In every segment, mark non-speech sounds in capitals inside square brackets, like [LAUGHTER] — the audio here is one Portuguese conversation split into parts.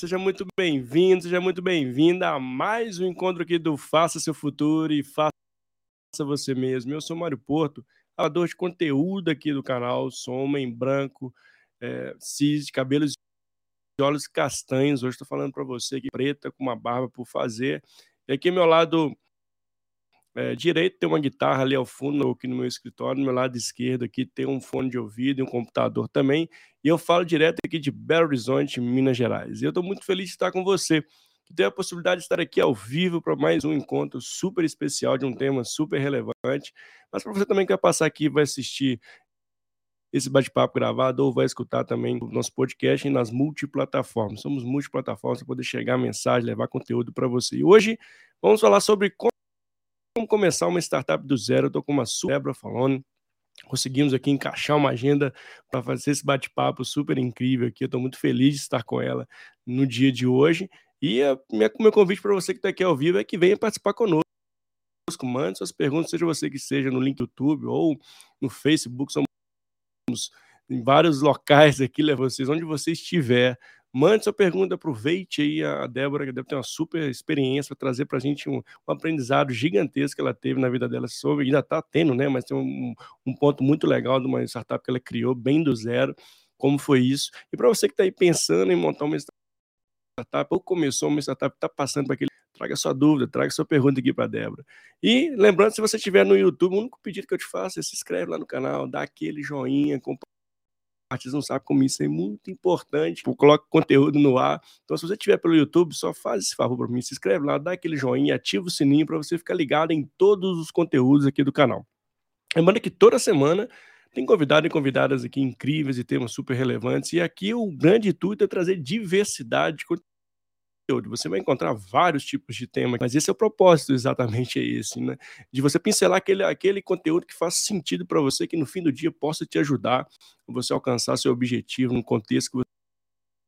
Seja muito bem-vindo, seja muito bem-vinda a mais um encontro aqui do Faça Seu Futuro e Faça Você Mesmo. Eu sou Mário Porto, criador de conteúdo aqui do canal, sou homem branco, é, cis, cabelos de olhos castanhos. Hoje estou falando para você aqui, preta, com uma barba por fazer. E aqui ao meu lado é, direito tem uma guitarra ali ao fundo, aqui no meu escritório, no meu lado esquerdo aqui tem um fone de ouvido e um computador também, e eu falo direto aqui de Belo Horizonte, Minas Gerais. E eu estou muito feliz de estar com você, que tem a possibilidade de estar aqui ao vivo para mais um encontro super especial de um tema super relevante, mas para você também que vai passar aqui vai assistir esse bate-papo gravado ou vai escutar também o nosso podcast nas multiplataformas. Somos multiplataformas para poder chegar a mensagem, levar conteúdo para você. E hoje vamos falar sobre como começar uma startup do zero. Estou com uma Débora falando. Conseguimos aqui encaixar uma agenda para fazer esse bate-papo super incrível aqui. Estou muito feliz de estar com ela no dia de hoje. E o meu convite para você que está aqui ao vivo é que venha participar conosco. Mande suas perguntas, seja você que seja no link do YouTube ou no Facebook. Somos em vários locais aqui, levar vocês onde você estiver. Mande sua pergunta, aproveite aí a Débora, que deve ter uma super experiência para trazer para a gente um, um, aprendizado gigantesco que ela teve na vida dela sobre, ainda está tendo, né? Mas tem um, um, ponto muito legal de uma startup que ela criou bem do zero, como foi isso. E para você que está aí pensando em montar uma startup, ou começou uma startup, está passando por aquele. Traga sua dúvida, traga sua pergunta aqui para a Débora. E lembrando, se você estiver no YouTube, o único pedido que eu te faço é se inscreve lá no canal, dá aquele joinha, compartilha artistas não sabem como isso é muito importante. Tipo, coloca conteúdo no ar. Então, se você estiver pelo YouTube, só faz esse favor para mim, se inscreve lá, dá aquele joinha, ativa o sininho para você ficar ligado em todos os conteúdos aqui do canal. Lembrando que toda semana tem convidado e convidadas aqui incríveis e temas super relevantes. E aqui o grande intuito é trazer diversidade de conteúdo. Você vai encontrar vários tipos de tema, mas esse é o propósito, exatamente é esse, né? De você pincelar aquele, aquele conteúdo que faz sentido para você, que no fim do dia possa te ajudar você alcançar seu objetivo no contexto que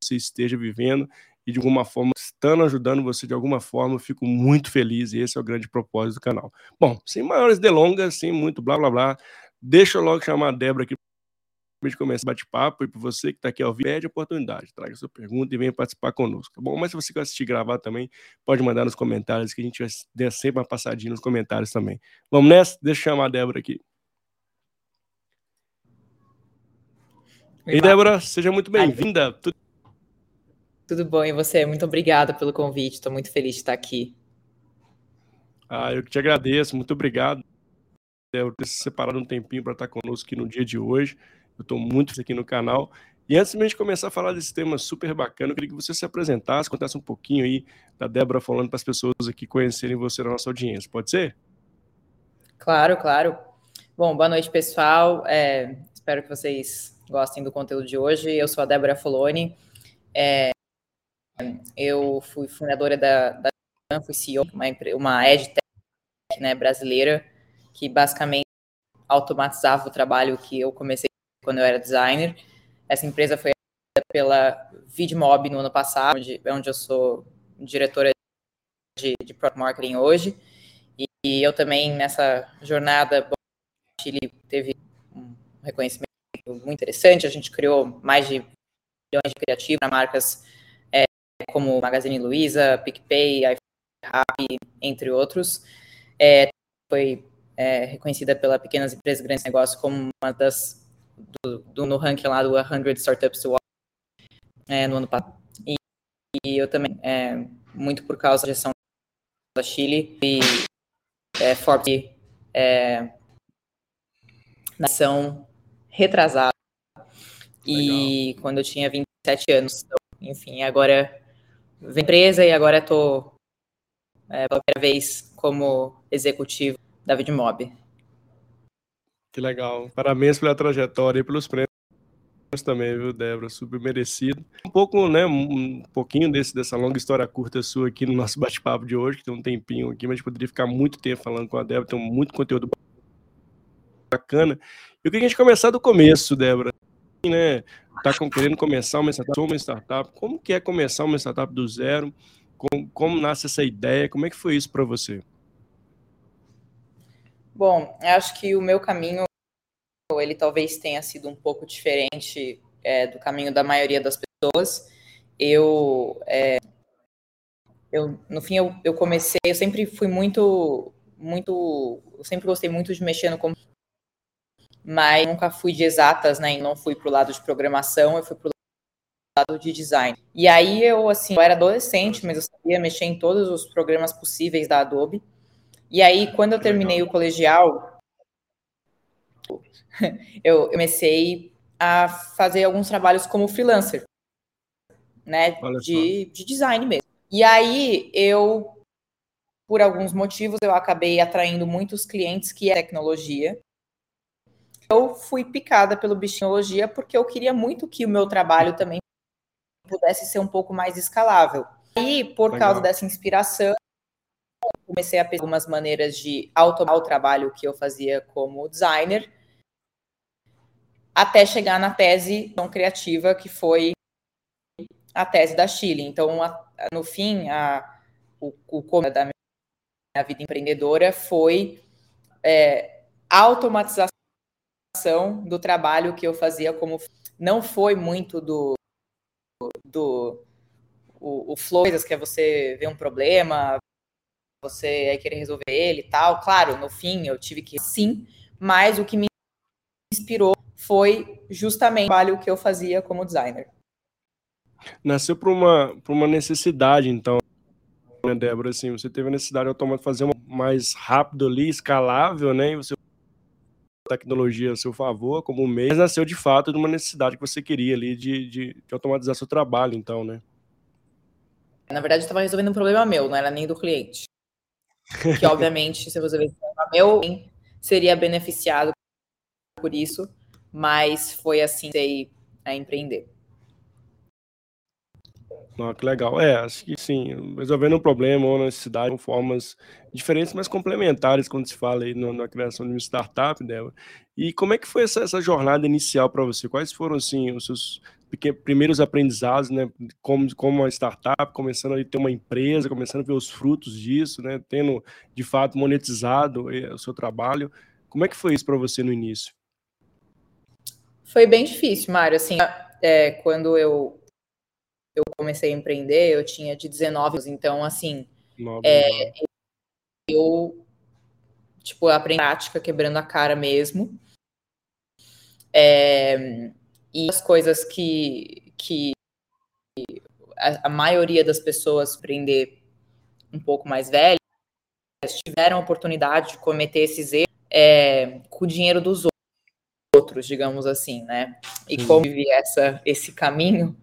você esteja vivendo e de alguma forma, estando ajudando você de alguma forma, eu fico muito feliz e esse é o grande propósito do canal. Bom, sem maiores delongas, sem muito blá blá blá, deixa eu logo chamar a Débora aqui de começar bate-papo e para você que está aqui ao vivo, pede a oportunidade, traga sua pergunta e venha participar conosco, tá bom? Mas se você quer assistir gravar também, pode mandar nos comentários que a gente vai dar sempre uma passadinha nos comentários também. Vamos nessa? Deixa eu chamar a Débora aqui. Oi, Débora, seja muito bem-vinda. Tudo... Tudo bom, e você? Muito obrigada pelo convite, estou muito feliz de estar aqui. Ah, eu que te agradeço, muito obrigado por ter separado um tempinho para estar conosco aqui no dia de hoje. Eu estou muito aqui no canal. E antes de a gente começar a falar desse tema super bacana, eu queria que você se apresentasse, contasse um pouquinho aí da Débora falando para as pessoas aqui conhecerem você na nossa audiência. Pode ser? Claro, claro. Bom, boa noite, pessoal. É, espero que vocês gostem do conteúdo de hoje. Eu sou a Débora Foloni. É, eu fui fundadora da, da fui CEO, uma, uma EdTech né, brasileira, que basicamente automatizava o trabalho que eu comecei quando eu era designer. Essa empresa foi pela VidMob no ano passado, onde, onde eu sou diretora de, de Product Marketing hoje. E, e, eu também, nessa jornada, o Chile teve um reconhecimento muito interessante. A gente criou mais de milhões de criativos para marcas é, como Magazine Luiza, PicPay, iPhone, entre outros. É, foi é, reconhecida pela Pequenas Empresas Grandes Negócios como uma das do, do, no ranking lá do 100 Startups to Watch é, no ano passado. E, e, eu também, é, muito por causa da gestão da Chile, e é, Forbes é, nação retrasada. E Legal. quando eu tinha 27 anos, então, enfim, agora vem empresa e agora estou é, pela primeira vez como executivo da Vidmob. Que legal. Parabéns pela trajetória e pelos prêmios também, viu, Débora? Super merecido. Um pouco, né, um pouquinho desse, dessa longa história curta sua aqui no nosso bate-papo de hoje, que tem um tempinho aqui, mas poderia ficar muito tempo falando com a Débora, tem muito conteúdo bacana. Eu queria que a gente começar do começo, Débora. Né, tá querendo começar uma startup, uma startup, como que é começar uma startup do zero? Como, como nasce essa ideia? Como é que foi isso para você? Bom, acho que o meu caminho, ele talvez tenha sido um pouco diferente é, do caminho da maioria das pessoas. eu, é, eu no fim eu, eu comecei, eu sempre fui muito, muito, eu sempre gostei muito de mexer no computador, mas nunca fui de exatas, né? E não fui pro lado de programação, eu fui pro lado de design. E aí eu, assim, eu era adolescente, mas eu sabia mexer em todos os programas possíveis da Adobe. E aí, quando eu terminei o colegial, [LAUGHS] eu comecei a fazer alguns trabalhos como freelancer, né, de, de design mesmo. E aí eu, por alguns motivos, eu acabei atraindo muitos clientes que é tecnologia. Eu fui picada pelo bichinhologia porque eu queria muito que o meu trabalho também pudesse ser um pouco mais escalável. E por Legal. causa dessa inspiração, comecei a pensar algumas maneiras de automar o trabalho que eu fazia como designer até chegar na tese tão criativa que foi a tese da Chile. Então, a, no fim, a, o, o da minha vida empreendedora foi é, automatização do trabalho que eu fazia como não foi muito do do o, o flow, que é você ver um problema, você querer resolver ele e tal. Claro, no fim eu tive que sim, mas o que me inspirou foi justamente o trabalho que eu fazia como designer. Nasceu por uma, por uma necessidade, então, né, Débora? Assim, você teve a necessidade de fazer uma mais rápido ali, escalável, né? E você tecnologia a seu favor como meio, mas nasceu de fato de uma necessidade que você queria ali de, de, de automatizar seu trabalho, então, né? Na verdade, eu estava resolvendo um problema meu, não era nem do cliente. Que, obviamente, se você ver meu, seria beneficiado por isso, mas foi assim que a empreender. Ah, que legal. É, acho que sim, resolvendo um problema ou necessidade com formas diferentes, mas complementares quando se fala aí na, na criação de uma startup, né? E como é que foi essa, essa jornada inicial para você? Quais foram, assim, os seus primeiros aprendizados, né? Como, como uma startup, começando a ter uma empresa, começando a ver os frutos disso, né? Tendo, de fato, monetizado eh, o seu trabalho. Como é que foi isso para você no início? Foi bem difícil, Mário. Assim, é, quando eu comecei a empreender, eu tinha de 19 anos. Então, assim, é, eu, tipo, aprendi prática, quebrando a cara mesmo. É, e as coisas que, que a, a maioria das pessoas aprender um pouco mais velhas tiveram a oportunidade de cometer esses erros é, com o dinheiro dos outros, digamos assim, né? E como vi essa, esse caminho,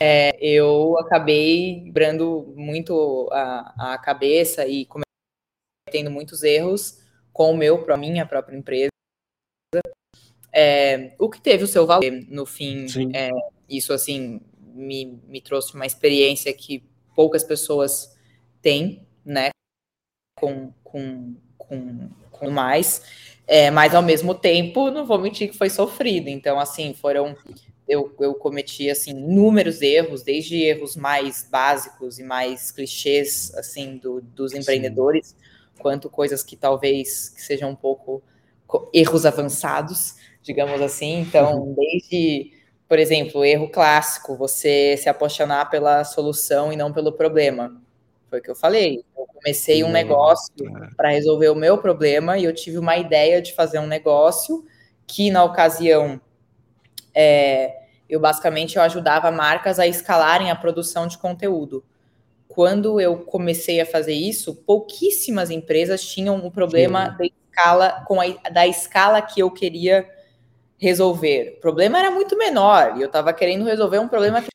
é, eu acabei quebrando muito a, a cabeça e cometendo muitos erros com o meu, a minha própria empresa. É, o que teve o seu valor no fim, é, isso assim me, me trouxe uma experiência que poucas pessoas têm, né? Com, com, com, com mais. É, mas ao mesmo tempo, não vou mentir que foi sofrido. Então, assim, foram. Eu, eu cometi assim inúmeros erros, desde erros mais básicos e mais clichês assim do, dos empreendedores, Sim. quanto coisas que talvez que sejam um pouco erros avançados, digamos assim. Então, uhum. desde, por exemplo, erro clássico, você se apaixonar pela solução e não pelo problema. Foi o que eu falei. Eu comecei um negócio para resolver o meu problema e eu tive uma ideia de fazer um negócio que, na ocasião, é, eu basicamente eu ajudava marcas a escalarem a produção de conteúdo. Quando eu comecei a fazer isso, pouquíssimas empresas tinham um problema da escala com a, da escala que eu queria resolver. O problema era muito menor e eu estava querendo resolver um problema que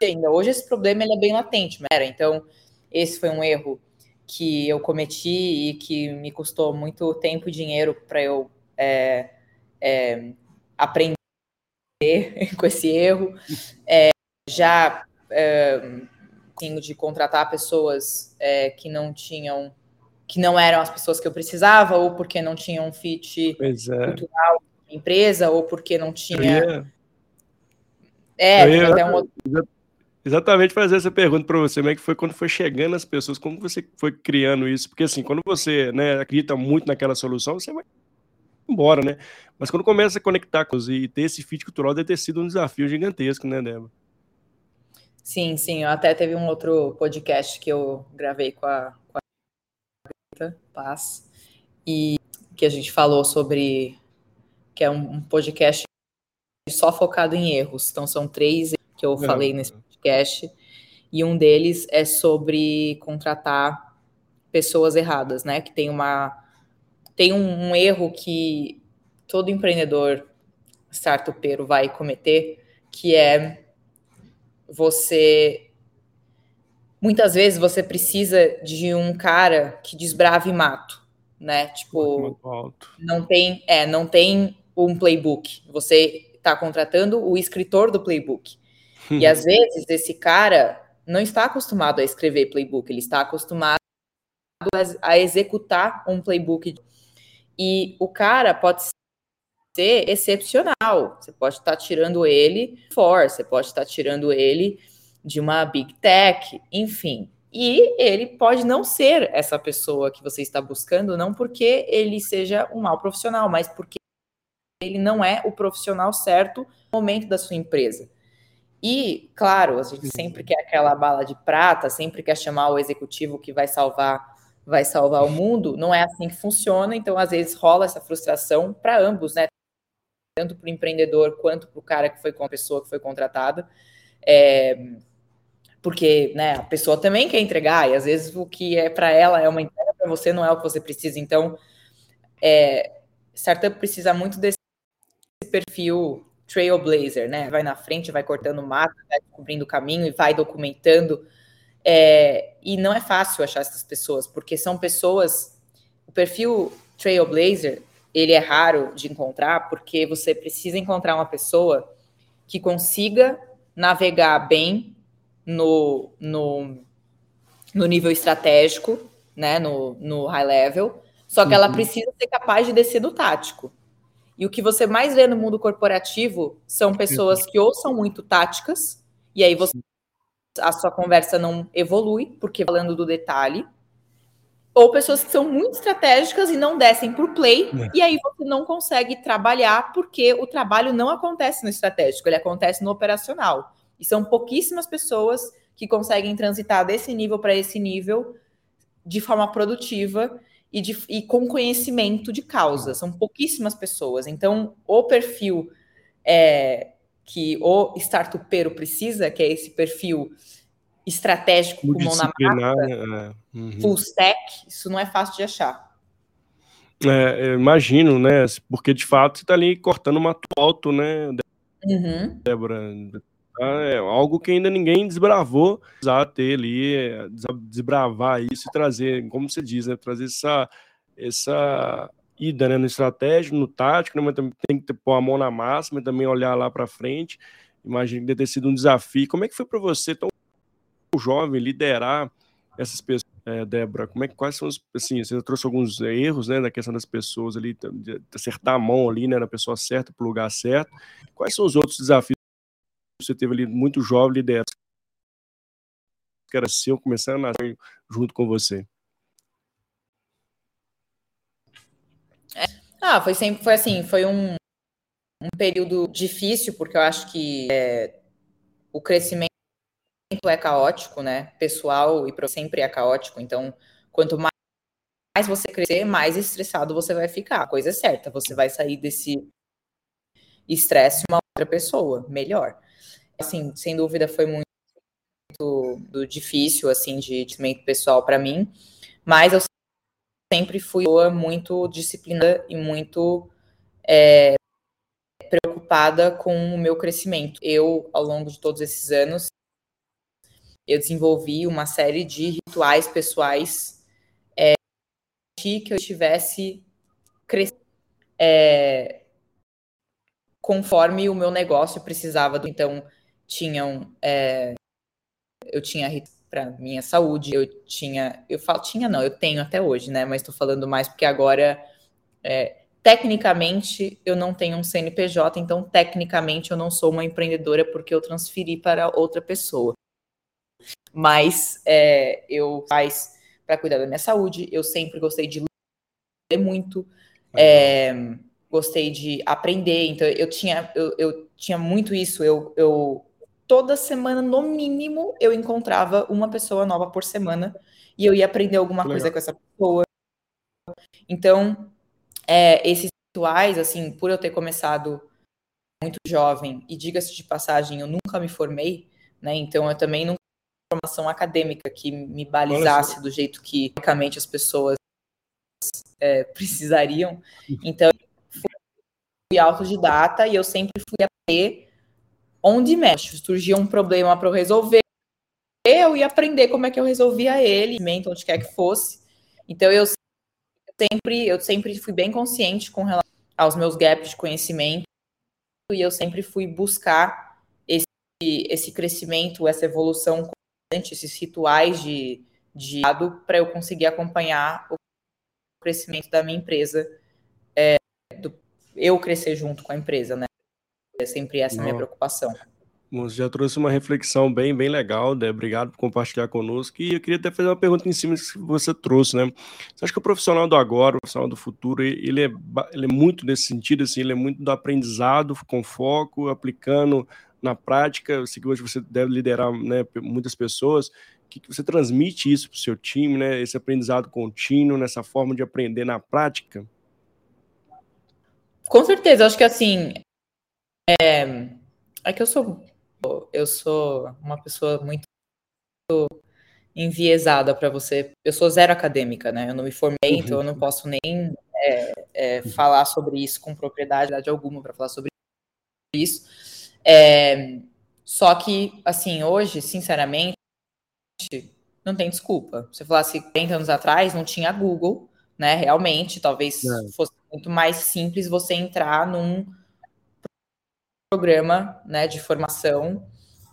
ainda. Hoje esse problema ele é bem latente, era. Então, esse foi um erro que eu cometi e que me custou muito tempo e dinheiro para eu é, é, aprender [LAUGHS] com esse erro. É, já tenho de contratar pessoas é, que não tinham, que não eram as pessoas que eu precisava, ou porque não tinham um fit é. cultural na empresa, ou porque não tinha é, eu ia, até um outro... Exatamente fazer essa pergunta para você, como é que foi quando foi chegando as pessoas, como você foi criando isso? Porque assim, quando você né, acredita muito naquela solução, você vai embora, né? Mas quando começa a conectar com e ter esse fit cultural, deve ter sido um desafio gigantesco, né, Débora? Sim, sim. Até teve um outro podcast que eu gravei com a, com a Paz e que a gente falou sobre que é um, um podcast só focado em erros. Então são três que eu falei nesse podcast e um deles é sobre contratar pessoas erradas, né? Que tem uma tem um, um erro que todo empreendedor startupeiro vai cometer, que é você muitas vezes você precisa de um cara que desbrave mato, né? Tipo, não tem, é, não tem um playbook. Você está contratando o escritor do playbook. [LAUGHS] e às vezes esse cara não está acostumado a escrever playbook, ele está acostumado a executar um playbook. E o cara pode ser excepcional. Você pode estar tirando ele for, você pode estar tirando ele de uma big tech, enfim. E ele pode não ser essa pessoa que você está buscando, não porque ele seja um mau profissional, mas porque ele não é o profissional certo no momento da sua empresa. E, claro, a gente sempre quer aquela bala de prata, sempre quer chamar o executivo que vai salvar vai salvar o mundo, não é assim que funciona, então às vezes rola essa frustração para ambos, né? Tanto para o empreendedor quanto para o cara que foi com a pessoa que foi contratada. É, porque né, a pessoa também quer entregar, e às vezes o que é para ela é uma entrega, para você não é o que você precisa. Então, é, startup precisa muito desse perfil trailblazer, né? Vai na frente, vai cortando mato, vai descobrindo o caminho e vai documentando. É, e não é fácil achar essas pessoas, porque são pessoas. O perfil trailblazer ele é raro de encontrar, porque você precisa encontrar uma pessoa que consiga navegar bem no, no, no nível estratégico, né, no, no high level, só que uhum. ela precisa ser capaz de descer no tático. E o que você mais vê no mundo corporativo são pessoas que ou são muito táticas, e aí você, a sua conversa não evolui, porque falando do detalhe, ou pessoas que são muito estratégicas e não descem para o play, é. e aí você não consegue trabalhar, porque o trabalho não acontece no estratégico, ele acontece no operacional. E são pouquíssimas pessoas que conseguem transitar desse nível para esse nível de forma produtiva e, de, e, com conhecimento de causa. São pouquíssimas pessoas. Então, o perfil é, que o startupeiro precisa, que é esse perfil estratégico com mão na massa, é. uhum. full stack, isso não é fácil de achar. É, imagino, né? Porque de fato você está ali cortando uma alto, né, uhum. Débora? É algo que ainda ninguém desbravou, precisar ter ali, é, desbravar isso e trazer, como você diz, né, trazer essa, essa ida né, no estratégico, no tático, né, mas também tem que pôr a mão na massa, mas também olhar lá para frente. Imagino que deve ter sido um desafio. Como é que foi para você, tão jovem, liderar essas pessoas, é, Débora? Como é que quais são os assim? Você trouxe alguns erros, né, na questão das pessoas ali, de acertar a mão ali, né, na pessoa certa, para o lugar certo. Quais são os outros desafios você teve ali muito jovem liderando que era seu, começando a junto com você? É. Ah, foi sempre, foi assim, foi um, um período difícil, porque eu acho que é, o crescimento é caótico, né? Pessoal e sempre é caótico, então quanto mais você crescer, mais estressado você vai ficar. A coisa é certa, você vai sair desse estresse uma outra pessoa, melhor assim, sem dúvida foi muito, muito difícil, assim, de crescimento pessoal para mim, mas eu sempre fui muito disciplinada e muito é, preocupada com o meu crescimento. Eu, ao longo de todos esses anos, eu desenvolvi uma série de rituais pessoais é, que eu estivesse crescendo é, conforme o meu negócio precisava. Então, tinham. É, eu tinha para minha saúde, eu tinha. Eu falo, tinha não, eu tenho até hoje, né? Mas estou falando mais porque agora. É, tecnicamente eu não tenho um CNPJ, então tecnicamente eu não sou uma empreendedora porque eu transferi para outra pessoa. Mas é, eu faz para cuidar da minha saúde, eu sempre gostei de ler muito. É, gostei de aprender, então eu tinha, eu, eu tinha muito isso, eu, eu toda semana, no mínimo, eu encontrava uma pessoa nova por semana e eu ia aprender alguma coisa com essa pessoa. Então, é, esses rituais, assim, por eu ter começado muito jovem, e diga-se de passagem, eu nunca me formei, né? Então eu também não tenho formação acadêmica que me balizasse do jeito que, basicamente, as pessoas é, precisariam. Então, fui autodidata e eu sempre fui aprender onde mexe. Surgia um problema para eu resolver, eu ia aprender como é que eu resolvia ele, onde quer que fosse. Então, eu sempre, eu sempre fui bem consciente com relação aos meus gaps de conhecimento e eu sempre fui buscar esse, esse crescimento, essa evolução constante, esses rituais de, de para eu conseguir acompanhar o crescimento da minha empresa, é, do, eu crescer junto com a empresa, né? É sempre essa a minha preocupação. Você já trouxe uma reflexão bem, bem legal, Dé. Obrigado por compartilhar conosco. E eu queria até fazer uma pergunta em cima que você trouxe, né? Você acha que o profissional do agora, o profissional do futuro, ele é, ele é muito nesse sentido, assim, ele é muito do aprendizado com foco, aplicando na prática. Eu sei que hoje você deve liderar né, muitas pessoas. Que, que você transmite isso para o seu time, né? Esse aprendizado contínuo, nessa forma de aprender na prática? Com certeza, acho que assim. É, é que eu sou eu sou uma pessoa muito enviesada para você. Eu sou zero acadêmica, né? Eu não me formei, uhum. então eu não posso nem é, é, falar sobre isso com propriedade alguma para falar sobre isso. É, só que, assim, hoje, sinceramente, não tem desculpa. Você falasse 30 anos atrás, não tinha Google, né? Realmente, talvez fosse muito mais simples você entrar num programa né, de formação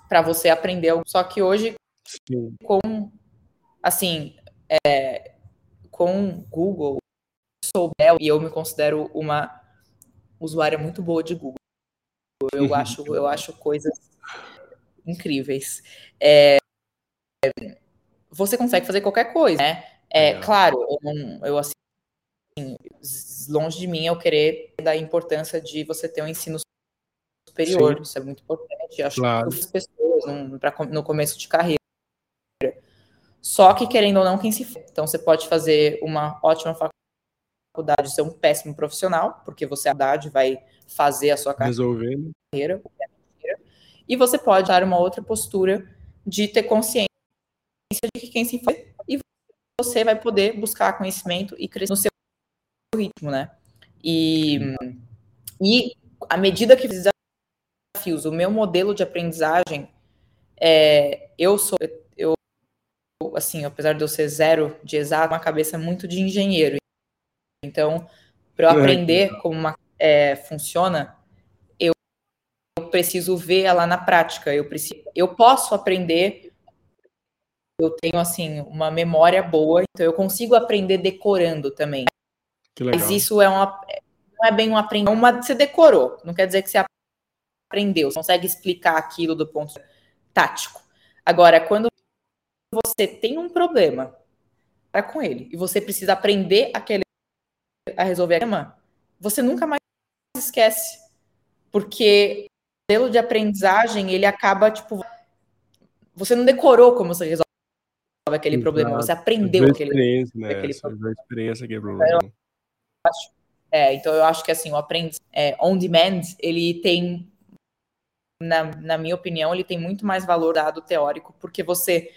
para você aprender. Só que hoje, Sim. com assim, é, com Google, souber, e eu me considero uma usuária muito boa de Google. Eu uhum. acho, eu acho coisas incríveis. É, você consegue fazer qualquer coisa, né? É, é. claro, eu, eu assim, longe de mim eu querer da importância de você ter um ensino superior. Sim. Isso é muito importante. Acho claro. que as pessoas no, pra, no começo de carreira. Só que, querendo ou não, quem se Então, você pode fazer uma ótima faculdade, ser um péssimo profissional, porque você, a idade, vai fazer a sua carreira. E você pode dar uma outra postura de ter consciência de que quem se faz e você vai poder buscar conhecimento e crescer no seu ritmo, né? E, e à medida que desafios. O meu modelo de aprendizagem, é, eu sou, eu, assim, apesar de eu ser zero de exato, uma cabeça muito de engenheiro. Então, para eu aprender como uma, é, funciona, eu, eu preciso ver ela na prática. Eu preciso, eu posso aprender. Eu tenho assim uma memória boa, então eu consigo aprender decorando também. Mas isso é uma não é bem um aprendizado, é uma, você decorou, não quer dizer que você aprendeu, você consegue explicar aquilo do ponto tático. Agora, quando você tem um problema para com ele e você precisa aprender aquele a resolver o problema, você nunca mais esquece. Porque o modelo de aprendizagem, ele acaba, tipo, você não decorou como você resolve aquele Exato. problema, você aprendeu aquele, né? aquele problema. experiência que é problema. É, então eu acho que assim, o aprendiz é, on demand, ele tem na, na minha opinião, ele tem muito mais valor dado teórico, porque você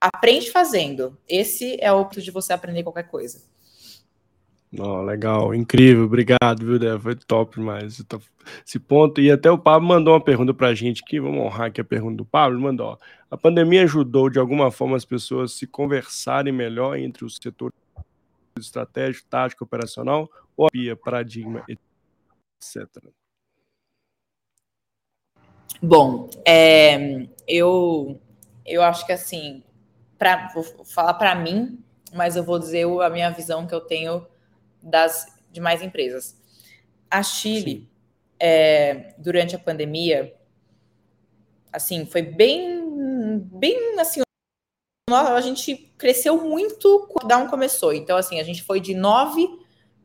aprende fazendo. Esse é o ponto de você aprender qualquer coisa. Oh, legal, incrível, obrigado, viu, Débora? Foi top demais esse ponto. E até o Pablo mandou uma pergunta para a gente aqui, vamos honrar aqui a pergunta do Pablo. Mandou: ó, a pandemia ajudou de alguma forma as pessoas a se conversarem melhor entre os setores estratégico, tático, operacional, ou havia paradigma, etc. Bom, é, eu, eu acho que assim, pra, vou falar para mim, mas eu vou dizer a minha visão que eu tenho das demais empresas. A Chile, é, durante a pandemia, assim, foi bem, bem assim, a gente cresceu muito quando o Down começou. Então, assim, a gente foi de 9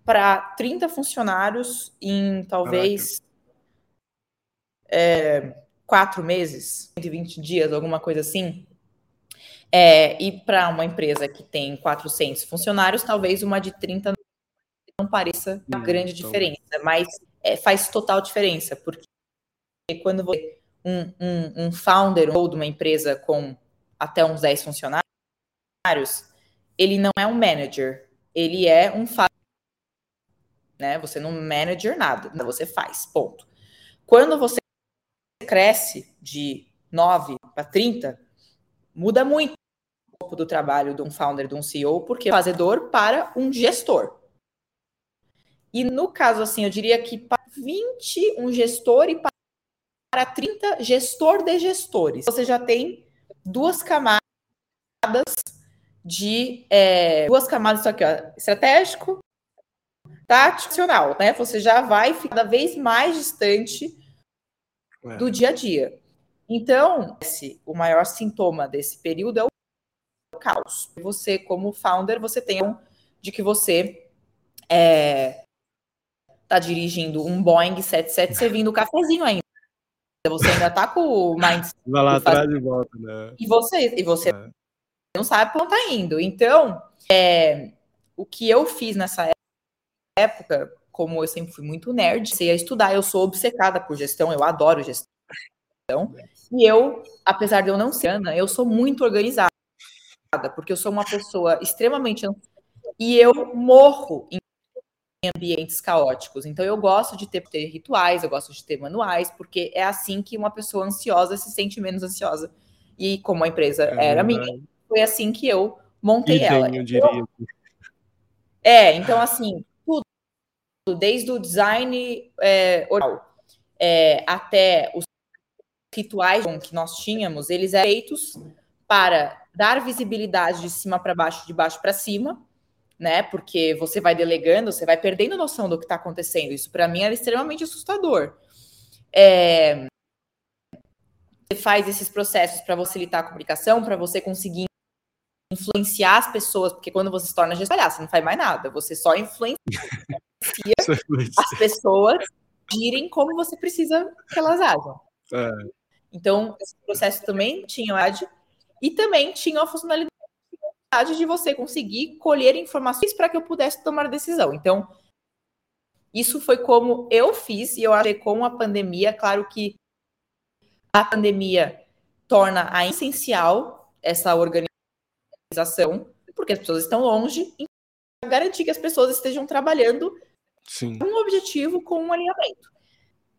para 30 funcionários em talvez é, quatro meses, 120 dias, alguma coisa assim. É, e para uma empresa que tem 400 funcionários, talvez uma de 30 não pareça uma grande então... diferença, mas é, faz total diferença, porque quando você um, um, um founder ou de uma empresa com até uns 10 funcionários, ele não é um manager, ele é um né? Você não manager nada, você faz, ponto. Quando você cresce de 9 para 30, muda muito o corpo do trabalho de um founder, de um CEO, porque fazedor para um gestor. E no caso, assim, eu diria que para 20, um gestor e para 30, gestor de gestores. Você já tem duas camadas de é, duas camadas isso aqui, ó, estratégico, tático, né? Você já vai ficar cada vez mais distante é. do dia a dia. Então, esse, o maior sintoma desse período é o caos. Você, como founder, você tem um de que você é, tá dirigindo um Boeing 77 servindo cafezinho ainda. Você ainda tá com o mind. [LAUGHS] Vai lá atrás e volta, né? E você, e você é não sabe para onde está indo. Então, é, o que eu fiz nessa época, como eu sempre fui muito nerd, sei a estudar, eu sou obcecada por gestão, eu adoro gestão. E eu, apesar de eu não ser Ana, eu sou muito organizada, porque eu sou uma pessoa extremamente e eu morro em ambientes caóticos. Então eu gosto de ter, ter, rituais, eu gosto de ter manuais, porque é assim que uma pessoa ansiosa se sente menos ansiosa. E como a empresa é era minha, foi assim que eu montei Item, ela. Então, é, então assim, desde o design é, oral é, até os rituais que nós tínhamos, eles eram feitos para dar visibilidade de cima para baixo, de baixo para cima, né? Porque você vai delegando, você vai perdendo noção do que está acontecendo. Isso para mim era extremamente assustador. É, você faz esses processos para facilitar a comunicação, para você conseguir influenciar as pessoas, porque quando você se torna gestor, você não faz mais nada, você só influencia [LAUGHS] as pessoas irem como você precisa que elas ajam. É. Então, esse processo também tinha e também tinha a funcionalidade de você conseguir colher informações para que eu pudesse tomar decisão. Então, isso foi como eu fiz, e eu acho que com a pandemia, claro que a pandemia torna a essencial essa organização organização, porque as pessoas estão longe, e garantir que as pessoas estejam trabalhando Sim. um objetivo, com um alinhamento.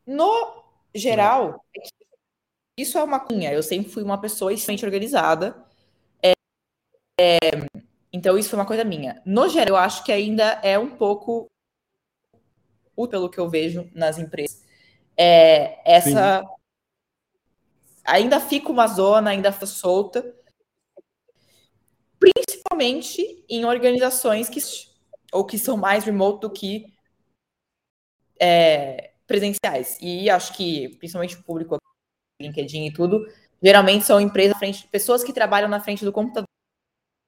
No geral, isso é uma cunha. Eu sempre fui uma pessoa extremamente organizada. É, é, então, isso foi uma coisa minha. No geral, eu acho que ainda é um pouco pelo que eu vejo nas empresas. É, essa Sim. ainda fica uma zona, ainda fica solta, principalmente em organizações que ou que são mais remote do que é, presenciais. E acho que, principalmente o público, LinkedIn e tudo, geralmente são empresas frente, pessoas que trabalham na frente do computador.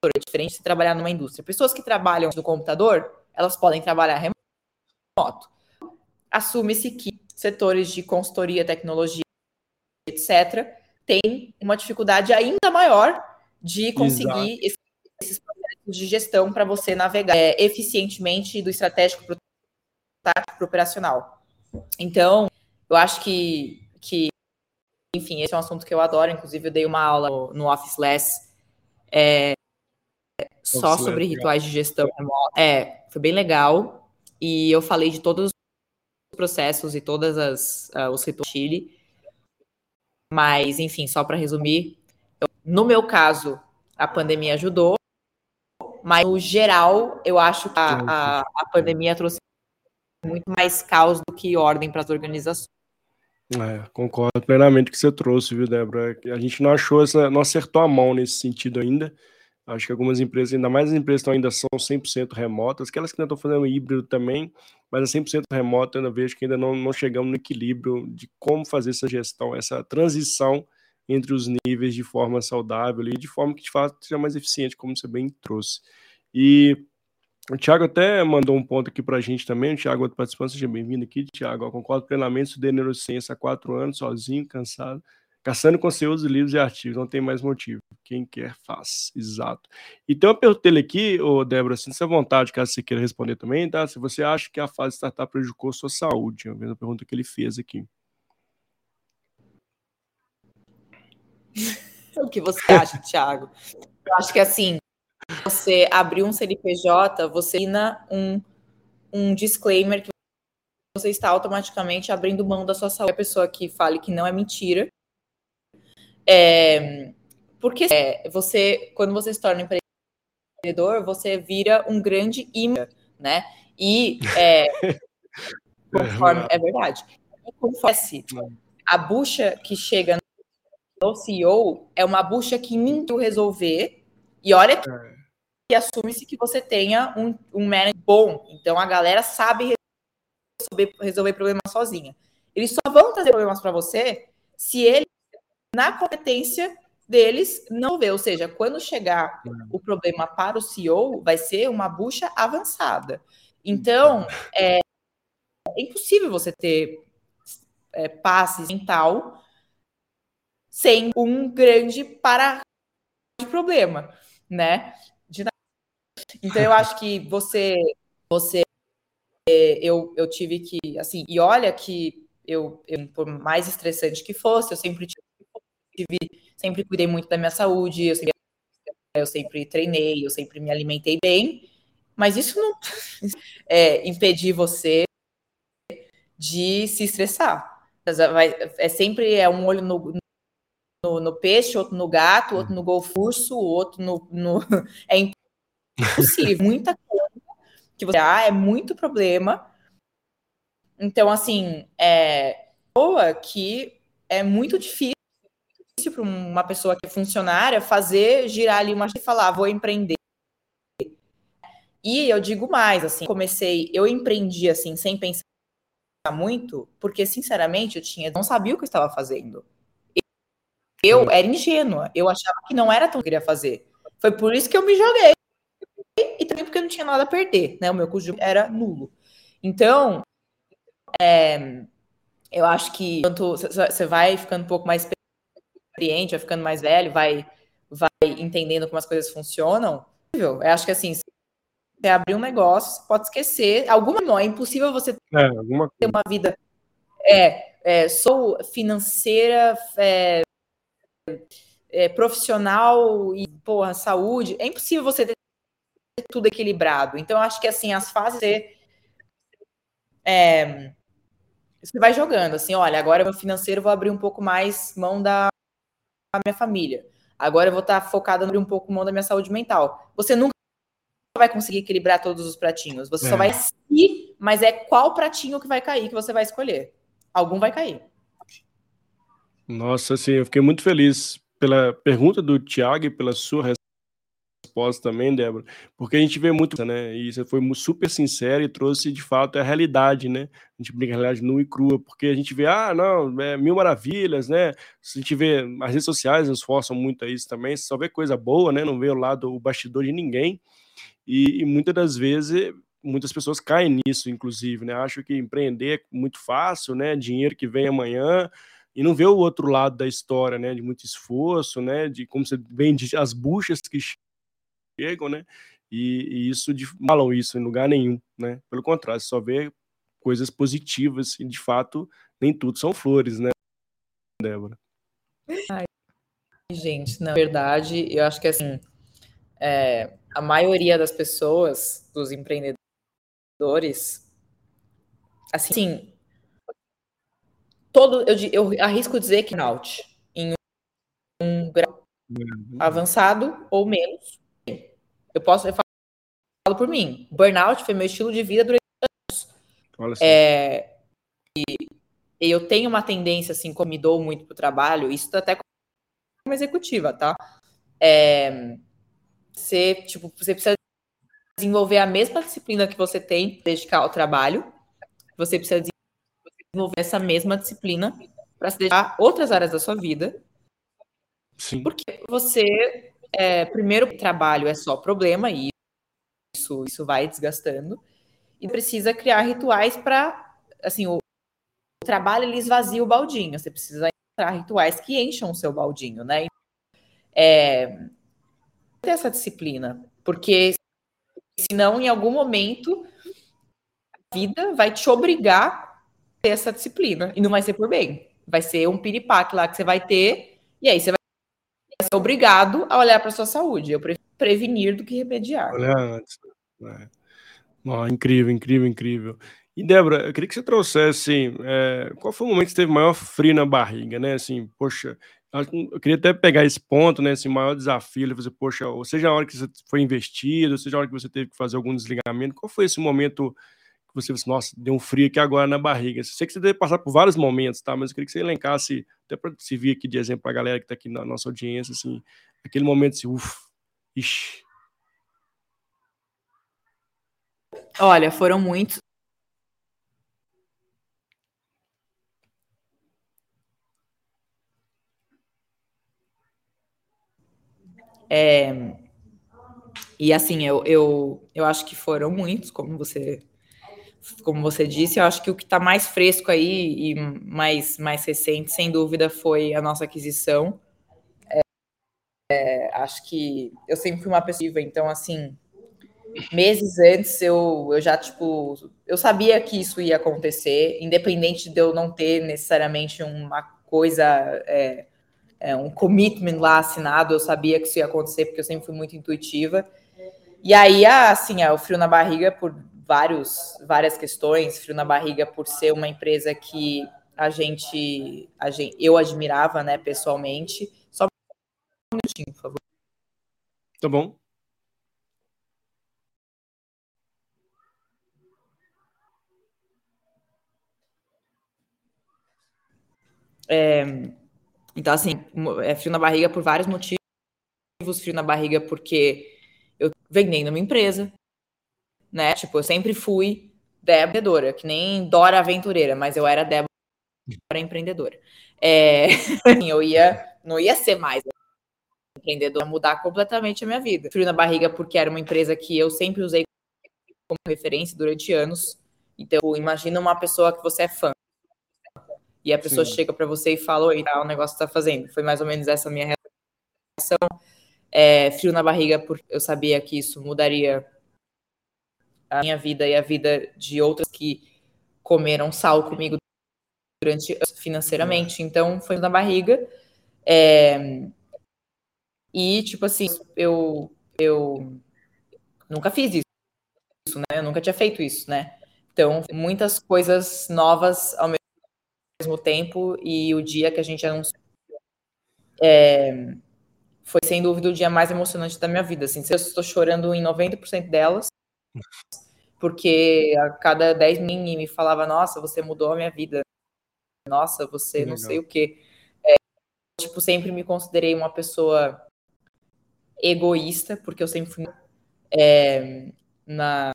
É diferente de trabalhar numa indústria. Pessoas que trabalham no computador, elas podem trabalhar remoto. Assume-se que setores de consultoria, tecnologia, etc., têm uma dificuldade ainda maior de conseguir Exato esses processos de gestão para você navegar é, eficientemente do estratégico para o tático operacional. Então, eu acho que, que, enfim, esse é um assunto que eu adoro. Inclusive, eu dei uma aula no, no Office Less é, só Office sobre rituais de gestão remota. É, foi bem legal. E eu falei de todos os processos e todas as uh, os rituais Chile. Mas, enfim, só para resumir, eu, no meu caso, a pandemia ajudou, mas, no geral, eu acho que a, a, a pandemia trouxe muito mais caos do que ordem para as organizações. É, concordo plenamente com o que você trouxe, viu, Débora? A gente não achou essa, não acertou a mão nesse sentido ainda. Acho que algumas empresas, ainda mais as empresas que ainda são 100% remotas, aquelas que ainda estão fazendo híbrido também, mas a 100% remota, eu ainda vejo que ainda não, não chegamos no equilíbrio de como fazer essa gestão, essa transição entre os níveis de forma saudável e de forma que de fato seja mais eficiente, como você bem trouxe. E O Thiago até mandou um ponto aqui para a gente também. O Thiago, outro participante, seja bem-vindo aqui, Thiago. Eu concordo plenamente, estudei neurociência há quatro anos, sozinho, cansado, caçando conteúdos, livros e artigos. Não tem mais motivo. Quem quer, faz. Exato. E tem uma pergunta dele aqui, ô Débora, sinta-se à vontade, caso você queira responder também, tá? Se você acha que a fase startup prejudicou sua saúde. É uma pergunta que ele fez aqui. [LAUGHS] o que você acha, Thiago? Eu acho que assim, você abrir um CNPJ, você assina um, um disclaimer que você está automaticamente abrindo mão da sua saúde. A pessoa que fale que não é mentira. É, porque é, você, quando você se torna empreendedor, você vira um grande imã, né? E é, [LAUGHS] conforme, é verdade. E conforme a bucha que chega no CEO é uma bucha que ninguém resolver. E olha que é e assume-se que você tenha um, um manager bom. Então a galera sabe resolver, resolver problemas sozinha. Eles só vão trazer problemas para você se ele, na competência deles, não vê. Ou seja, quando chegar o problema para o CEO, vai ser uma bucha avançada. Então, é, é impossível você ter é, passe mental sem um grande para de problema, né? Então eu acho que você, você, eu, eu tive que, assim, e olha que eu, eu, por mais estressante que fosse, eu sempre tive, sempre cuidei muito da minha saúde, eu sempre, eu sempre treinei, eu sempre me alimentei bem, mas isso não [LAUGHS] é, impedir você de se estressar. É sempre é um olho no, no, no peixe, outro no gato, outro no golfurso, outro no, no [LAUGHS] é possível. [LAUGHS] Muita coisa que você ah, é muito problema. Então, assim, é boa que é muito difícil para uma pessoa que é funcionária fazer girar ali uma e falar, vou empreender. E eu digo mais, assim, comecei, eu empreendi assim sem pensar muito, porque sinceramente eu tinha, não sabia o que eu estava fazendo. Eu era ingênua, eu achava que não era tão que eu queria fazer. Foi por isso que eu me joguei e também porque eu não tinha nada a perder, né? O meu custo era nulo. Então, é, eu acho que quanto você vai ficando um pouco mais experiente, vai ficando mais velho, vai, vai entendendo como as coisas funcionam. Eu acho que assim, você abrir um negócio, você pode esquecer. Alguma não, é impossível você é, alguma... ter uma vida. É, é sou financeira, é, é, profissional e porra, saúde. É impossível você ter tudo equilibrado. Então, eu acho que assim, as fases você, é, você vai jogando, assim, olha, agora meu financeiro vou abrir um pouco mais mão da minha família. Agora eu vou estar focada em abrir um pouco mão da minha saúde mental. Você nunca vai conseguir equilibrar todos os pratinhos. Você é. só vai ir, mas é qual pratinho que vai cair que você vai escolher. Algum vai cair. Nossa, assim, eu fiquei muito feliz pela pergunta do Tiago e pela sua resposta também, Débora, porque a gente vê muito, né? E você foi super sincero e trouxe de fato a realidade, né? A gente brinca a realidade nua e crua, porque a gente vê, ah, não, é mil maravilhas, né? A gente vê, as redes sociais nos forçam muito a isso também, só vê coisa boa, né? Não vê o lado, o bastidor de ninguém. E, e muitas das vezes muitas pessoas caem nisso, inclusive, né? Acham que empreender é muito fácil, né? Dinheiro que vem amanhã e não vê o outro lado da história, né? De muito esforço, né? De como você vende as buchas que chegam, né? E, e isso de, falam isso em lugar nenhum, né? Pelo contrário, só vê coisas positivas e de fato nem tudo são flores, né, Débora? Ai, gente, na verdade, eu acho que assim, é, a maioria das pessoas, dos empreendedores, assim, todo, eu, eu arrisco dizer que out em um grau uhum. avançado ou menos, eu posso, eu falo por mim. Burnout foi meu estilo de vida durante anos. Olha é, e, e, eu tenho uma tendência, assim, como me dou muito pro trabalho, isso até como executiva, tá? É, você, tipo, você precisa desenvolver a mesma disciplina que você tem dedicar ao trabalho. Você precisa desenvolver essa mesma disciplina para se dedicar a outras áreas da sua vida. Sim. Porque você é, primeiro, trabalho é só problema, e isso isso, vai desgastando. E precisa criar rituais para, assim, o, o, trabalho ele esvazia o baldinho. Você precisa encontrar rituais que encham o seu baldinho, né? É, ter essa disciplina, porque senão, em algum momento, a vida vai te obrigar a ter essa disciplina. E não vai ser por bem. Vai ser um piripaque lá que você vai ter, e aí você vai ser obrigado a olhar para sua saúde. Eu prefiro prevenir do que remediar. Olha antes. Oh, incrível, incrível, incrível. E, Débora, eu queria que você trouxesse é, qual foi o momento que você teve maior frio na barriga, né? Assim, poxa, eu queria até pegar esse ponto, né? Esse maior desafio, fazer, poxa, ou seja a hora que você foi investido, seja a hora que você teve que fazer algum desligamento, qual foi esse momento que você disse, nossa, deu um frio aqui agora na barriga? Sei que você deve passar por vários momentos, tá? Mas eu queria que você elencasse, até para servir aqui de exemplo para a galera que está aqui na nossa audiência, assim, aquele momento assim, uff, ixi. Olha, foram muitos. É, e assim, eu, eu, eu acho que foram muitos, como você como você disse, eu acho que o que está mais fresco aí e mais, mais recente, sem dúvida, foi a nossa aquisição. É, é, acho que eu sempre fui uma pessoa, então, assim, meses antes eu, eu já, tipo, eu sabia que isso ia acontecer, independente de eu não ter necessariamente uma coisa é, é, um commitment lá assinado, eu sabia que isso ia acontecer, porque eu sempre fui muito intuitiva. E aí, assim, é, o frio na barriga por vários, várias questões, frio na barriga por ser uma empresa que a gente, a gente eu admirava, né, pessoalmente. Só um minutinho, por favor. Tá bom. É, então, assim, é frio na barriga por vários motivos. Frio na barriga porque eu vendendo uma empresa, né? Tipo, eu sempre fui Débora, que nem Dora Aventureira, mas eu era Débora empreendedora. É, [LAUGHS] eu ia, não ia ser mais empreendedora, mudar completamente a minha vida. Frio na barriga porque era uma empresa que eu sempre usei como referência durante anos. Então, imagina uma pessoa que você é fã e a pessoa Sim. chega para você e fala, oi, tá, o negócio que tá fazendo. Foi mais ou menos essa minha reação. É, frio na barriga, porque eu sabia que isso mudaria a minha vida e a vida de outras que comeram sal comigo durante financeiramente. Então, foi na barriga. É, e, tipo assim, eu, eu nunca fiz isso, né? Eu nunca tinha feito isso, né? Então, muitas coisas novas ao mesmo mesmo tempo e o dia que a gente anunciou é, foi sem dúvida o dia mais emocionante da minha vida. Assim, eu estou chorando em 90% delas, porque a cada 10 minutos me falava: Nossa, você mudou a minha vida. Nossa, você não sei o que. É, tipo, sempre me considerei uma pessoa egoísta, porque eu sempre fui é, na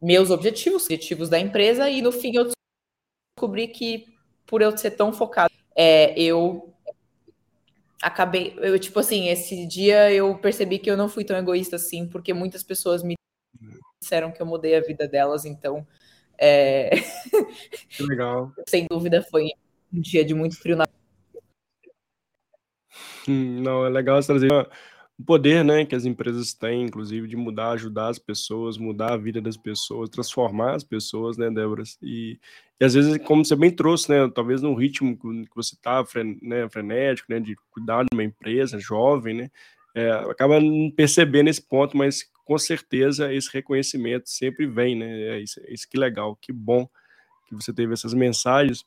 meus objetivos, objetivos da empresa, e no fim eu descobri que por eu ser tão focado, é, eu acabei, eu, tipo assim, esse dia eu percebi que eu não fui tão egoísta assim, porque muitas pessoas me disseram que eu mudei a vida delas, então é... Que legal. [LAUGHS] Sem dúvida foi um dia de muito frio na hum, Não, é legal trazer o poder, né, que as empresas têm, inclusive, de mudar, ajudar as pessoas, mudar a vida das pessoas, transformar as pessoas, né, Débora? E, e às vezes, como você bem trouxe, né, talvez no ritmo que você está, né, frenético, né, de cuidar de uma empresa jovem, né, é, acaba não percebendo esse ponto, mas com certeza esse reconhecimento sempre vem, né? É isso, é isso que legal, que bom que você teve essas mensagens.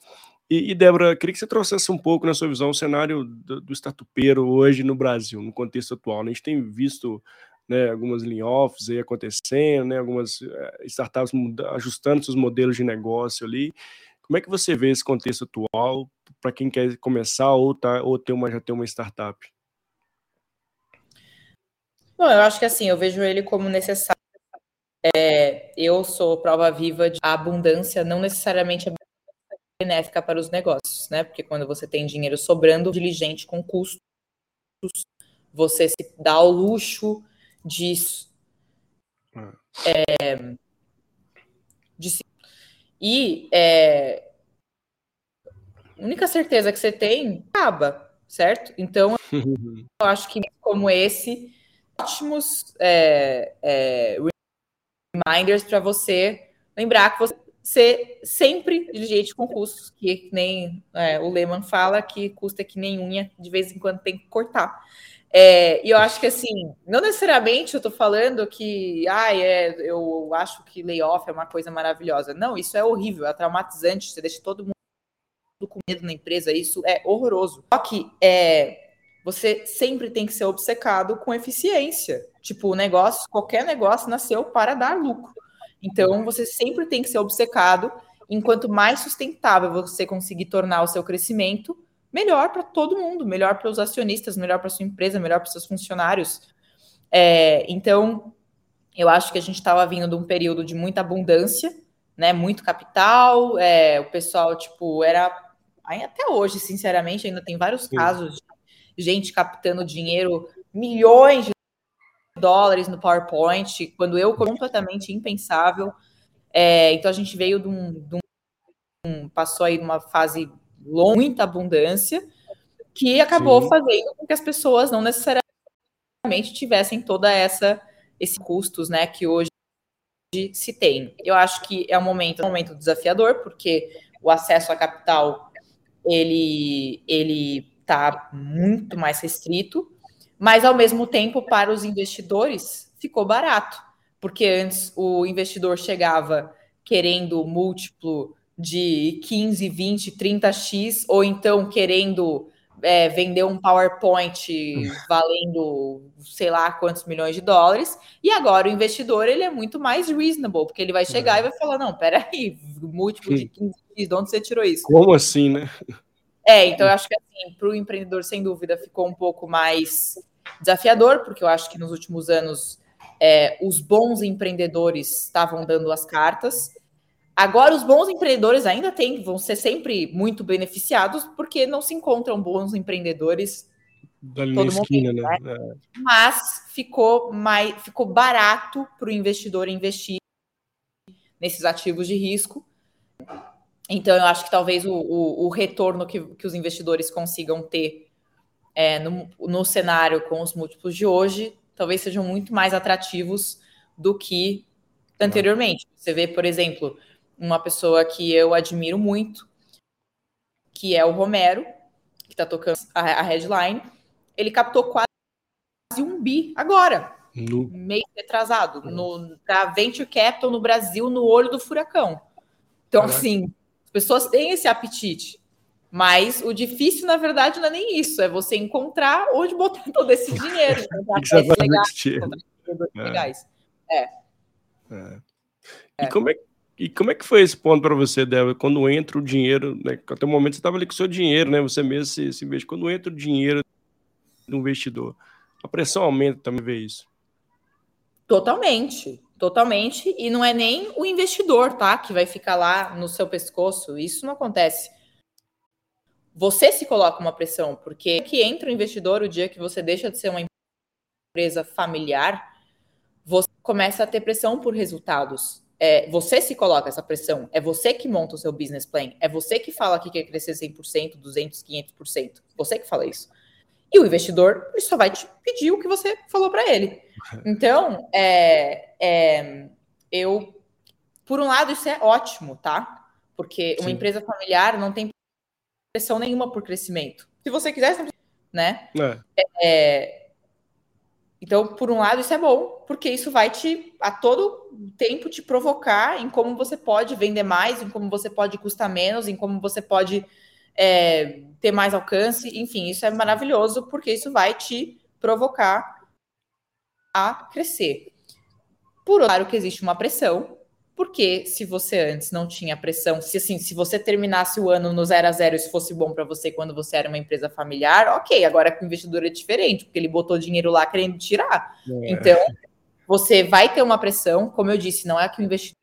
E, e Débora, queria que você trouxesse um pouco, na sua visão, o cenário do, do startupeiro hoje no Brasil, no contexto atual. Né? A gente tem visto né, algumas layoffs aí acontecendo, né, algumas uh, startups ajustando seus modelos de negócio ali. Como é que você vê esse contexto atual para quem quer começar ou, tá, ou ter uma, já ter uma startup? Bom, eu acho que assim, eu vejo ele como necessário. É, eu sou prova viva de abundância não necessariamente benéfica para os negócios, né? Porque quando você tem dinheiro sobrando, diligente com custos, você se dá o luxo de é, de si. E é, a única certeza que você tem acaba, certo? Então, [LAUGHS] eu acho que como esse, ótimos é, é, reminders para você lembrar que você sempre diligente com custos, que nem é, o Lehman fala que custa que nem unha, de vez em quando tem que cortar. É, e eu acho que assim, não necessariamente eu tô falando que ah, é, eu acho que layoff é uma coisa maravilhosa. Não, isso é horrível, é traumatizante, você deixa todo mundo com medo na empresa, isso é horroroso. Só que é, você sempre tem que ser obcecado com eficiência. Tipo, o negócio, qualquer negócio nasceu para dar lucro. Então, você sempre tem que ser obcecado. Enquanto mais sustentável você conseguir tornar o seu crescimento, melhor para todo mundo, melhor para os acionistas, melhor para sua empresa, melhor para seus funcionários. É, então, eu acho que a gente estava vindo de um período de muita abundância, né? Muito capital, é, o pessoal, tipo, era até hoje, sinceramente, ainda tem vários casos de gente captando dinheiro, milhões de dólares no PowerPoint, quando eu completamente impensável. É, então a gente veio de um, de um, passou aí numa fase longa, muita abundância, que acabou Sim. fazendo com que as pessoas não necessariamente tivessem toda essa esses custos, né, que hoje se tem. Eu acho que é um momento, um momento desafiador, porque o acesso a capital ele ele está muito mais restrito, mas ao mesmo tempo para os investidores ficou barato, porque antes o investidor chegava querendo múltiplo de 15, 20, 30x, ou então querendo é, vender um PowerPoint [LAUGHS] valendo sei lá quantos milhões de dólares, e agora o investidor ele é muito mais reasonable, porque ele vai chegar uhum. e vai falar, não, peraí, múltiplo de 15x, de onde você tirou isso? Como assim, né? É, então eu acho que assim, para o empreendedor, sem dúvida, ficou um pouco mais desafiador, porque eu acho que nos últimos anos é, os bons empreendedores estavam dando as cartas. Agora, os bons empreendedores ainda têm, vão ser sempre muito beneficiados, porque não se encontram bons empreendedores Dali todo momento, esquina, né? né? É. Mas ficou mais, ficou barato para o investidor investir nesses ativos de risco. Então, eu acho que talvez o, o, o retorno que, que, os investidores consigam ter é, no, no, cenário com os múltiplos de hoje, talvez sejam muito mais atrativos do que anteriormente. Você vê, por exemplo, uma pessoa que eu admiro muito, que é o Romero, que está tocando a, a, headline, ele captou quase um bi agora, no... meio retrasado, para Venture Capital no Brasil, no olho do furacão. Então, Caraca. assim, as pessoas têm esse apetite. Mas o difícil, na verdade, não é nem isso, é você encontrar onde botar todo esse [LAUGHS] dinheiro. [LAUGHS] legais. É. É. E, Como é, e como é que foi esse ponto para você, Débora? Quando entra o dinheiro, né? Até o momento você estava ali com o seu dinheiro, né? Você mesmo se, se investe. Quando entra o dinheiro do investidor, a pressão aumenta também ver isso. Totalmente. Totalmente, e não é nem o investidor, tá? Que vai ficar lá no seu pescoço. Isso não acontece. Você se coloca uma pressão, porque que entra o investidor o dia que você deixa de ser uma empresa familiar, você começa a ter pressão por resultados. É, você se coloca essa pressão, é você que monta o seu business plan, é você que fala que quer crescer 100%, 200%, 500%. Você que fala isso. E o investidor ele só vai te pedir o que você falou para ele. [LAUGHS] Então, é, é, eu, por um lado, isso é ótimo, tá? Porque uma Sim. empresa familiar não tem pressão nenhuma por crescimento. Se você quiser, você né? É. É, então, por um lado, isso é bom, porque isso vai te, a todo tempo, te provocar em como você pode vender mais, em como você pode custar menos, em como você pode é, ter mais alcance, enfim, isso é maravilhoso porque isso vai te provocar a crescer. Por claro que existe uma pressão, porque se você antes não tinha pressão, se assim, se você terminasse o ano no zero a zero, isso fosse bom para você quando você era uma empresa familiar, ok, agora com o investidor é diferente, porque ele botou dinheiro lá querendo tirar. É. Então, você vai ter uma pressão, como eu disse, não é que o investidor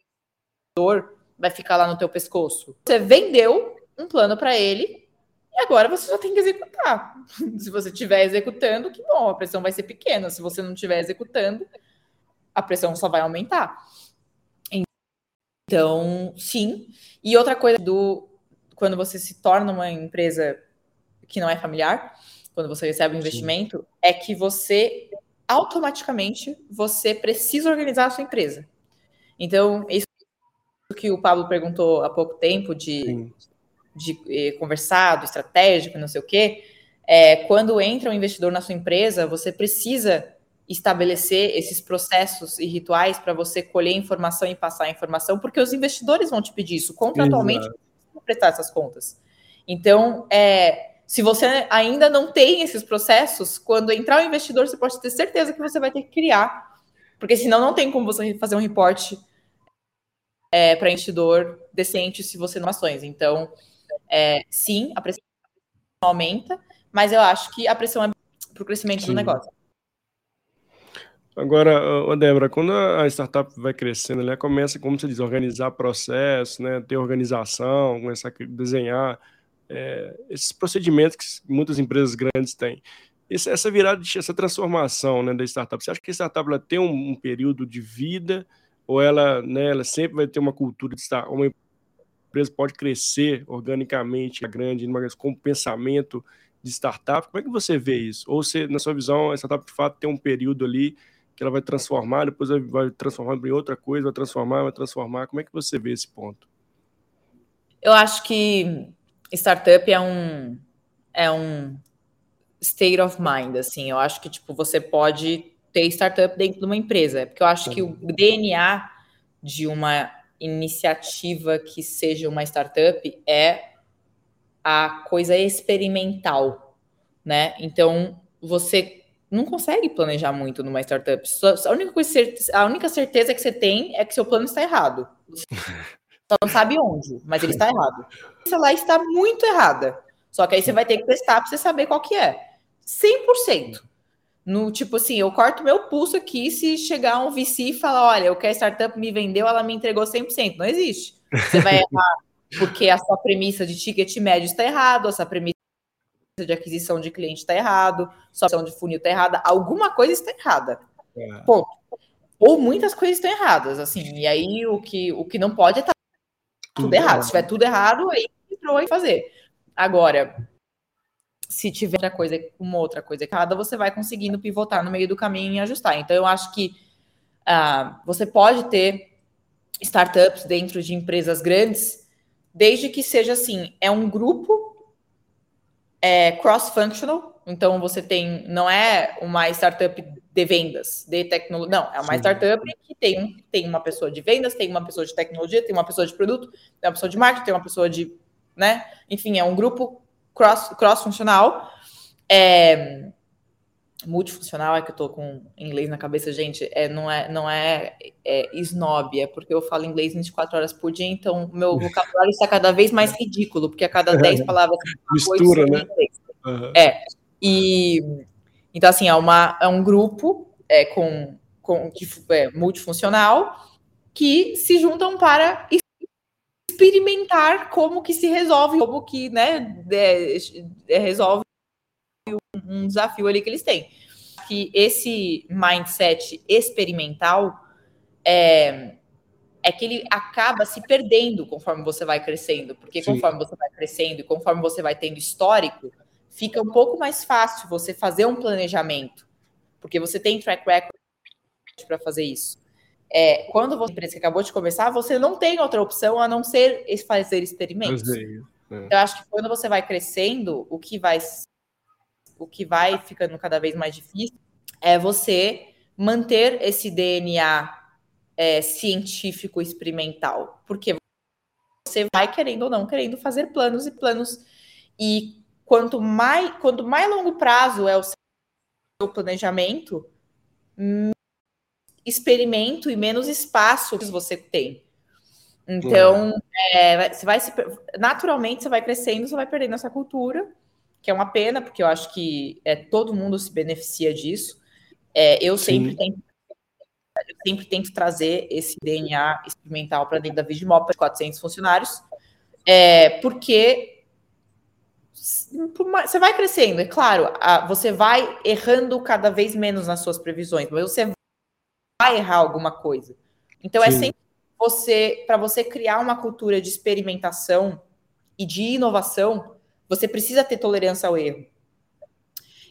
vai ficar lá no teu pescoço. Você vendeu um plano para ele e agora você só tem que executar. [LAUGHS] Se você estiver executando, que bom, a pressão vai ser pequena. Se você não estiver executando, a pressão só vai aumentar. Então, sim. E outra coisa do quando você se torna uma empresa que não é familiar, quando você recebe um investimento, sim. é que você automaticamente você precisa organizar a sua empresa. Então, isso que o Pablo perguntou há pouco tempo de, de eh, conversado, estratégico, não sei o quê, é, quando entra um investidor na sua empresa, você precisa estabelecer esses processos e rituais para você colher informação e passar informação, porque os investidores vão te pedir isso contratualmente para prestar essas contas. Então, é, se você ainda não tem esses processos, quando entrar o investidor, você pode ter certeza que você vai ter que criar, porque senão não tem como você fazer um reporte é, para investidor decente se você não ações. Então, é, sim, a pressão aumenta, mas eu acho que a pressão é para o crescimento sim. do negócio. Agora, Débora, quando a startup vai crescendo, ela começa, como você diz, organizar processo, né, ter organização, começar a desenhar é, esses procedimentos que muitas empresas grandes têm. Esse, essa virada, essa transformação né, da startup, você acha que a startup ela tem um, um, período de vida ou ela, né, ela sempre vai ter uma cultura de estar, uma empresa pode crescer organicamente, é grande, com pensamento de startup? Como é que você vê isso? Ou se, na sua visão, a startup de fato tem um período ali que ela vai transformar, depois vai transformar em outra coisa, vai transformar, vai transformar. Como é que você vê esse ponto? Eu acho que startup é um é um state of mind, assim. Eu acho que tipo você pode ter startup dentro de uma empresa, porque eu acho que o DNA de uma iniciativa que seja uma startup é a coisa experimental, né? Então você não consegue planejar muito numa startup. A única, coisa, a única certeza que você tem é que seu plano está errado. [LAUGHS] Só não sabe onde, mas ele está errado. Essa lá está muito errada. Só que aí você vai ter que testar para você saber qual que é. 100%. No tipo assim, eu corto meu pulso aqui se chegar um VC e falar, olha, o que a startup me vendeu, ela me entregou 100%. Não existe. Você vai errar [LAUGHS] porque a sua premissa de ticket médio está errado, a sua premissa de aquisição de cliente está errado, sua ação de funil está errada, alguma coisa está errada. É. Ponto. Ou muitas coisas estão erradas, assim, e aí o que, o que não pode é estar tá tudo, tudo errado. Se tiver tudo errado, aí entrou em fazer. Agora, se tiver outra coisa, uma outra coisa errada, você vai conseguindo pivotar no meio do caminho e ajustar. Então, eu acho que uh, você pode ter startups dentro de empresas grandes, desde que seja assim, é um grupo é cross-functional, então você tem, não é uma startup de vendas, de tecnologia, não, é uma Sim. startup que tem, tem uma pessoa de vendas, tem uma pessoa de tecnologia, tem uma pessoa de produto, tem uma pessoa de marketing, tem uma pessoa de, né, enfim, é um grupo cross, cross-funcional, é, multifuncional, é que eu tô com inglês na cabeça, gente, é, não é, não é, é snob, é porque eu falo inglês 24 horas por dia, então meu vocabulário está cada vez mais ridículo, porque a cada 10 palavras... Mistura, né? Uhum. É, e... Então, assim, é, uma, é um grupo é, com, com que, é, multifuncional que se juntam para experimentar como que se resolve, como que, né, é, é resolve um desafio ali que eles têm. Que esse mindset experimental é, é que ele acaba se perdendo conforme você vai crescendo, porque Sim. conforme você vai crescendo e conforme você vai tendo histórico, fica um pouco mais fácil você fazer um planejamento, porque você tem track record para fazer isso. É, quando você empresa que acabou de começar, você não tem outra opção a não ser fazer experimentos. É. Eu acho que quando você vai crescendo, o que vai o que vai ficando cada vez mais difícil é você manter esse DNA é, científico experimental, porque você vai querendo ou não querendo fazer planos e planos e quanto mais quanto mais longo prazo é o seu planejamento, experimento e menos espaço que você tem. Então, é, você vai se, naturalmente você vai crescendo, você vai perdendo essa cultura que é uma pena, porque eu acho que é, todo mundo se beneficia disso. É, eu sempre tento, eu sempre tento trazer esse DNA experimental para dentro da Vidmop para 400 funcionários, é, porque você vai crescendo, é claro, você vai errando cada vez menos nas suas previsões, mas você vai errar alguma coisa. Então é Sim. é sempre você, para você criar uma cultura de experimentação e de inovação, você precisa ter tolerância ao erro.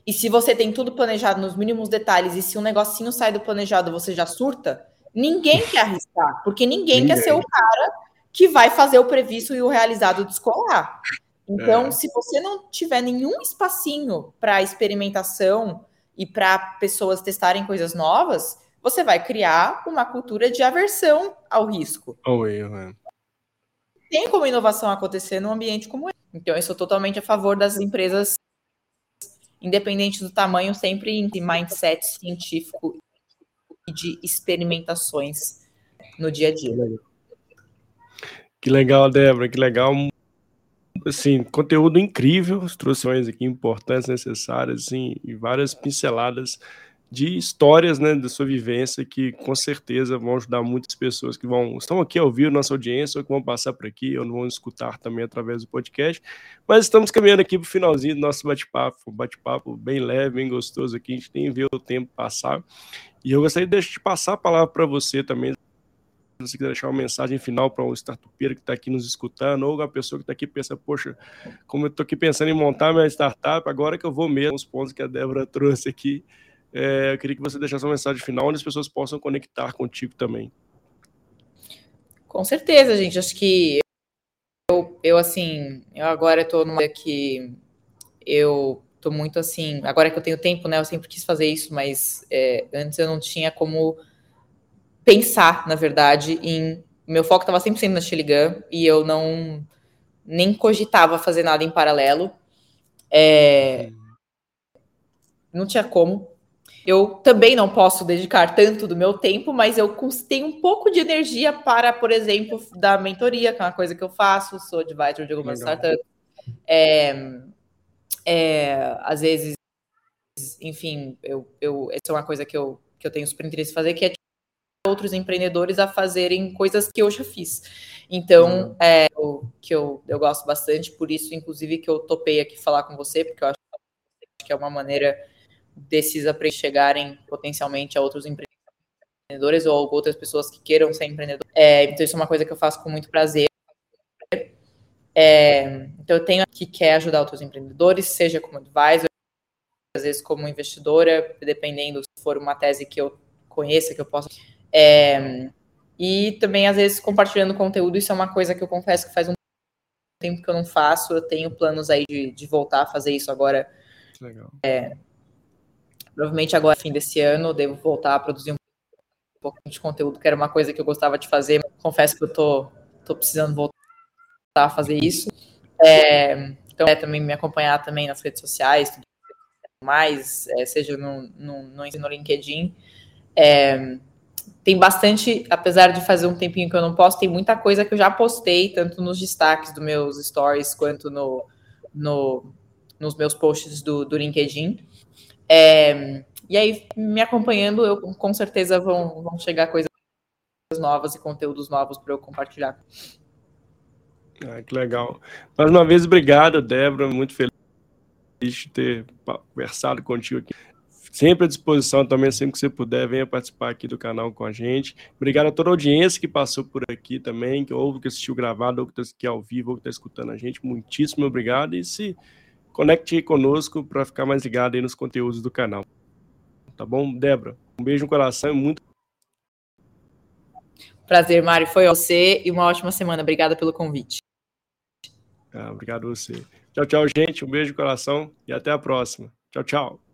E se você tem tudo planejado nos mínimos detalhes e se um negocinho sai do planejado você já surta, ninguém quer arriscar, porque ninguém, ninguém. quer ser o cara que vai fazer o previsto e o realizado descolar. Então, é. se você não tiver nenhum espacinho para experimentação e para pessoas testarem coisas novas, você vai criar uma cultura de aversão ao risco. Ao erro, é. Tem como inovação acontecer num ambiente como esse. Então, eu sou totalmente a favor das empresas, independente do tamanho, sempre em mindset científico e de experimentações no dia a dia. Que legal, Débora, que legal assim, conteúdo incrível, instruções aqui importantes, necessárias, assim, e várias pinceladas de histórias, né, da sua vivência que com certeza vão ajudar muitas pessoas que vão estão aqui a ouvir nossa audiência ou que vão passar por aqui ou vão escutar também através do podcast. Mas estamos caminhando aqui para o finalzinho do nosso bate-papo, um bate-papo bem leve, bem gostoso aqui, a gente tem ver o tempo passar. E eu gostaria de passar a palavra para você também, se você quiser deixar uma mensagem final para o startupeiro que está aqui nos escutando, ou a pessoa que está aqui pensa, poxa, como eu estou aqui pensando em montar minha startup, agora que eu vou mesmo, os pontos que a Débora trouxe aqui, é, eu queria que você deixasse uma mensagem final onde as pessoas possam conectar contigo também. Com certeza, gente. Acho que eu, eu assim, eu agora estou numa que eu estou muito assim, agora que eu tenho tempo, né? Eu sempre quis fazer isso, mas é, antes eu não tinha como pensar, na verdade, em. Meu foco estava sempre sendo na Chiligan e eu não nem cogitava fazer nada em paralelo. É, não tinha como. Eu também não posso dedicar tanto do meu tempo, mas eu tenho um pouco de energia para, por exemplo, da mentoria, que é uma coisa que eu faço, sou advisor de algumas startups. É, é, às vezes, enfim, eu, eu, essa é uma coisa que eu, que eu tenho super interesse em fazer, que é outros empreendedores a fazerem coisas que eu já fiz. Então, uhum. é, que eu, eu gosto bastante, por isso, inclusive, que eu topei aqui falar com você, porque eu acho que é uma maneira desses para chegarem potencialmente a outros empreendedores ou outras pessoas que queiram ser empreendedores. É, então, isso é uma coisa que eu faço com muito prazer. É, então, eu tenho que quer ajudar outros empreendedores, seja como advisor, às vezes como investidora, dependendo se for uma tese que eu conheça, que eu possa é, e também, às vezes, compartilhando conteúdo, isso é uma coisa que eu confesso que faz um tempo que eu não faço. Eu tenho planos aí de, de voltar a fazer isso agora. Legal. É, provavelmente agora, fim desse ano, devo voltar a produzir um pouco de conteúdo, que era uma coisa que eu gostava de fazer. Confesso que eu tô, tô precisando voltar a fazer isso. É, então, é também me acompanhar também nas redes sociais, tudo mais, é, seja no, no, no, no LinkedIn. É, tem bastante, apesar de fazer um tempinho que eu não posto, tem muita coisa que eu já postei, tanto nos destaques dos meus stories quanto no, no nos meus posts do, do LinkedIn. É, e aí, me acompanhando, eu com certeza vão, vão chegar coisas novas e conteúdos novos para eu compartilhar. Ah, que legal. Mais uma vez, obrigado, Débora. Muito feliz de ter conversado contigo aqui sempre à disposição também, sempre que você puder, venha participar aqui do canal com a gente. Obrigado a toda a audiência que passou por aqui também, que ouve, que assistiu gravado, ou que está aqui ao vivo, ou que está escutando a gente. Muitíssimo obrigado e se conecte conosco para ficar mais ligado aí nos conteúdos do canal. Tá bom, Débora? Um beijo no coração e muito. Prazer, Mário. Foi você e uma ótima semana. Obrigada pelo convite. Ah, obrigado a você. Tchau, tchau, gente. Um beijo no coração e até a próxima. Tchau, tchau.